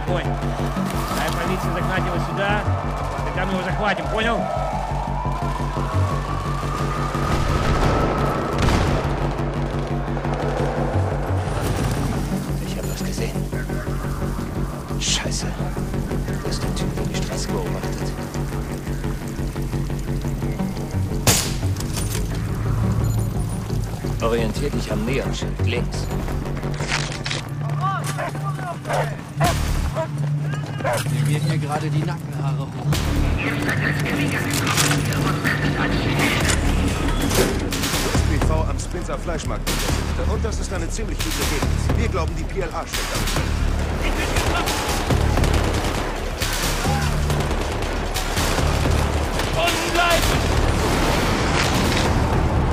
под стрельный огонь. Дай полиции загнать его сюда, тогда мы его захватим, понял? Ich habe was gesehen. Scheiße. Da ist der Typ, der die Straße beobachtet. Orientier dich am Neonschild links. Mir gehen hier gerade die Nackenhaare hoch. SPV am Spencer Fleischmarkt. Und das ist eine ziemlich gute Gegend. Wir glauben, die PLA steckt dahinter.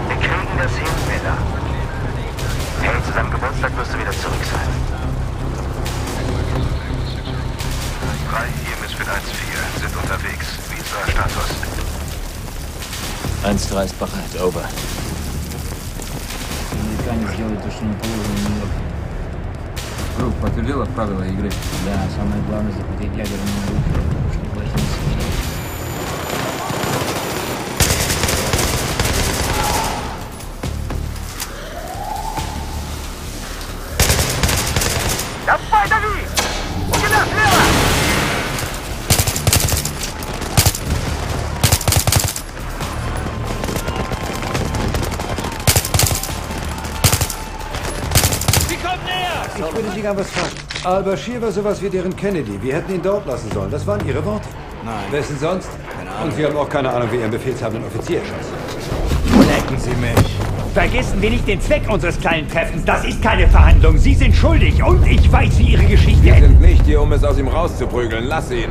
Wir kriegen das hin, Miller. Hey, zu deinem Geburtstag wirst du wieder zurück sein. 3 hier Misfit 1-4 sind unterwegs. Wie ist euer Status? 1-3 ist bereit, over. Американец делает то, что не положено Нью-Йорку. Круг подтвердила правила игры? Да, самое главное захватить ядерную руки, Ich würde Sie gerne was fragen. Al-Bashir war sowas wie deren Kennedy. Wir hätten ihn dort lassen sollen. Das waren Ihre Worte. Nein. Wessen sonst? Keine Ahnung. Und Sie haben auch keine Ahnung, wie Ihren befehlshabenden Offizier schoss. Lecken Sie mich. Vergessen wir nicht den Zweck unseres kleinen Treffens. Das ist keine Verhandlung. Sie sind schuldig und ich weiß, wie Ihre Geschichte Wir sind nicht hier, um es aus ihm rauszuprügeln. Lass ihn.